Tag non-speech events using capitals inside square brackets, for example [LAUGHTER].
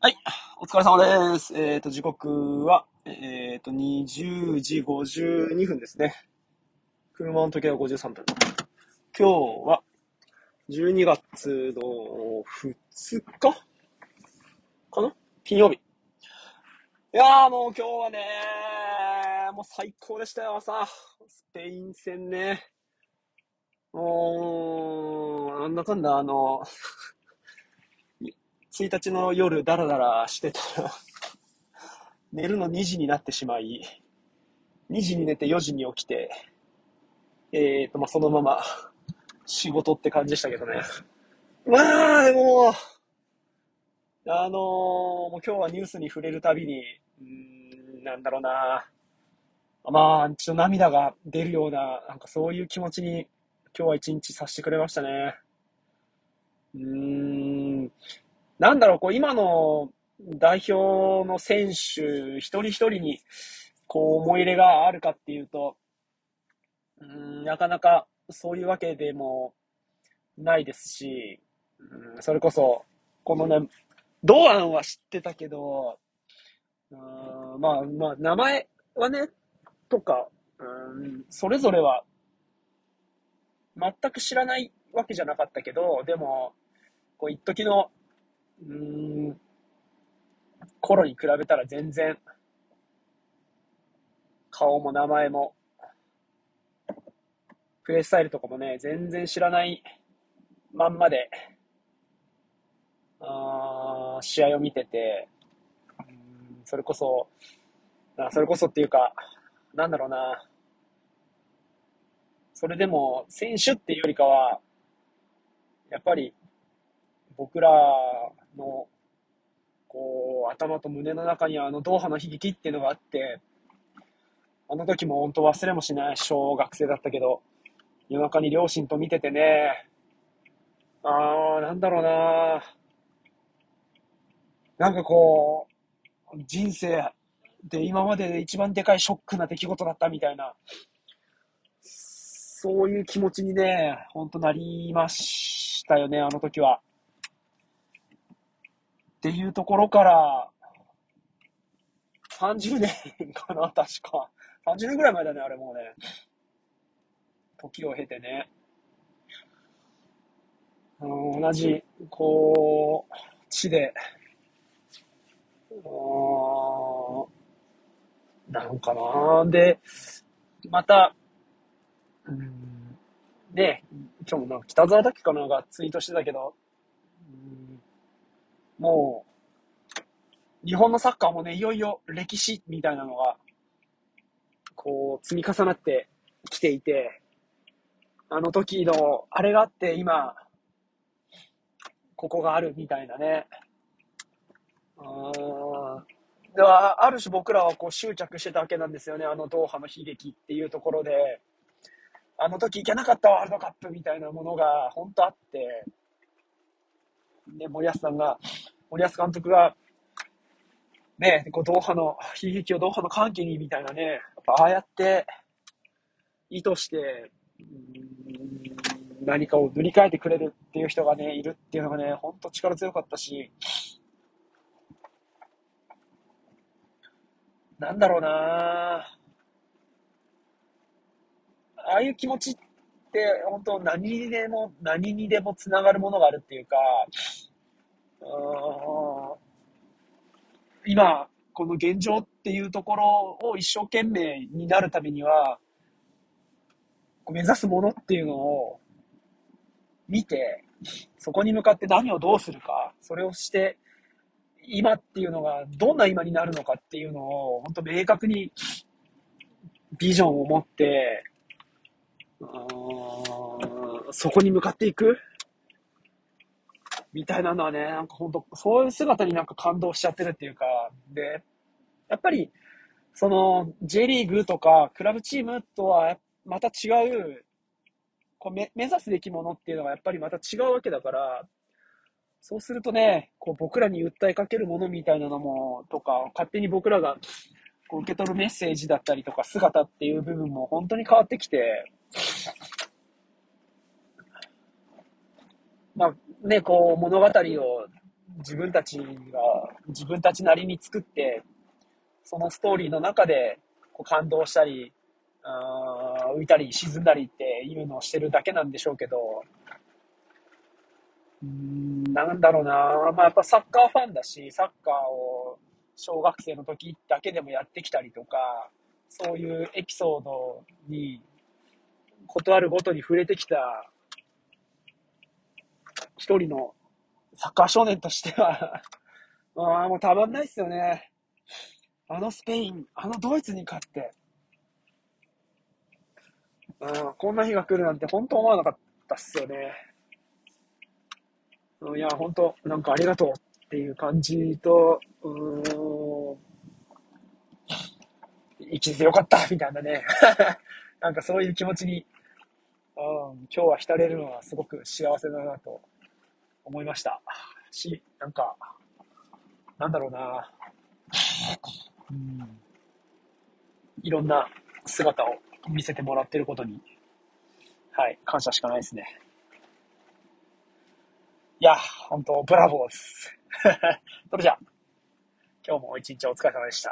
はい、お疲れ様です。えっ、と、時刻は、えっ、と、20時52分ですね。車の時計は53分。今日は、12月の2日？かな？金曜日。いやーもう今日はねもう最高でしたよ、朝。スペイン戦ね。もう、なんだかんだ、あの、1日の夜ダラダラしてたら、[LAUGHS] 寝るの2時になってしまい、2時に寝て4時に起きて、えーと、まあ、そのまま仕事って感じでしたけどね。まあ、でも、あのーもう今日はニュースに触れるたびに、うん、なんだろうな。まあ、ちょっと涙が出るような、なんかそういう気持ちに今日は一日させてくれましたね。うーん、なんだろう、こう今の代表の選手一人一人にこう思い入れがあるかっていうと、うん、なかなかそういうわけでもないですし、うん、それこそ、このね、堂安は知ってたけど、うんまあまあ、名前はね、とか、うん、それぞれは全く知らないわけじゃなかったけど、でも、こう一時の、うーん、頃に比べたら全然、顔も名前も、プレースタイルとかもね、全然知らないまんまで、あ試合を見てて、うんそれこそ、あそれこそっていうか、なんだろうな、それでも選手っていうよりかは、やっぱり僕らのこう頭と胸の中にはあのドーハの悲劇っていうのがあって、あの時も本当忘れもしない小学生だったけど、夜中に両親と見ててね、あー、なんだろうななんかこう、人生で今までで一番でかいショックな出来事だったみたいな、そういう気持ちにね、ほんとなりましたよね、あの時は。っていうところから、30年かな、[LAUGHS] 確か。30年ぐらい前だね、あれもうね。時を経てね。うん同じ、こう、地で、うーんなんかなで、また、うん、ね、今日もなんか北沢だっけかながツイートしてたけど、うんもう、日本のサッカーもね、いよいよ歴史みたいなのが、こう、積み重なってきていて、あの時の、あれがあって今、ここがあるみたいなね。うん。では、ある種僕らはこう執着してたわけなんですよね。あのドーハの悲劇っていうところで、あの時行けなかったワールドカップみたいなものが本当あって、ね、森保さんが、森保監督が、ね、こうドーハの悲劇をドーハの歓喜にみたいなね、やっぱああやって意図して、何かを塗り替えてくれるっていう人がね、いるっていうのがね、ほんと力強かったし、なんだろうなああいう気持ちって、本当何にでも、何にでもつながるものがあるっていうか、今、この現状っていうところを一生懸命になるためには、目指すものっていうのを見て、そこに向かって何をどうするか、それをして、今っていうのがどんな今になるのかっていうのを、本当明確にビジョンを持って、そこに向かっていく。みたいなのはね、なんか本当、そういう姿になんか感動しちゃってるっていうか、で、やっぱり、その、J リーグとか、クラブチームとはまた違う、こうめ目指すべきものっていうのがやっぱりまた違うわけだから、そうするとね、こう僕らに訴えかけるものみたいなのも、とか、勝手に僕らがこう受け取るメッセージだったりとか、姿っていう部分も本当に変わってきて、まあね、こう物語を自分たちが自分たちなりに作って、そのストーリーの中でこう感動したり、あ浮いたり沈んだりっていうのをしてるだけなんでしょうけど、うん、なんだろうな、まあ、やっぱサッカーファンだし、サッカーを小学生の時だけでもやってきたりとか、そういうエピソードに、ことあるごとに触れてきた一人のサッカー少年としては [LAUGHS] ああ、もうたまんないっすよね。あのスペイン、あのドイツに勝って、うん、こんな日が来るなんて本当思わなかったっすよね。いや、本当なんかありがとうっていう感じと、うーん、生きててよかったみたいなね。[LAUGHS] なんかそういう気持ちに、うん、今日は浸れるのはすごく幸せだなと思いました。し、なんか、なんだろうな、うん、いろんな姿を見せてもらってることに、はい、感謝しかないですね。いや、本当ブラボーです。[LAUGHS] それじゃあ、今日も一日お疲れ様でした。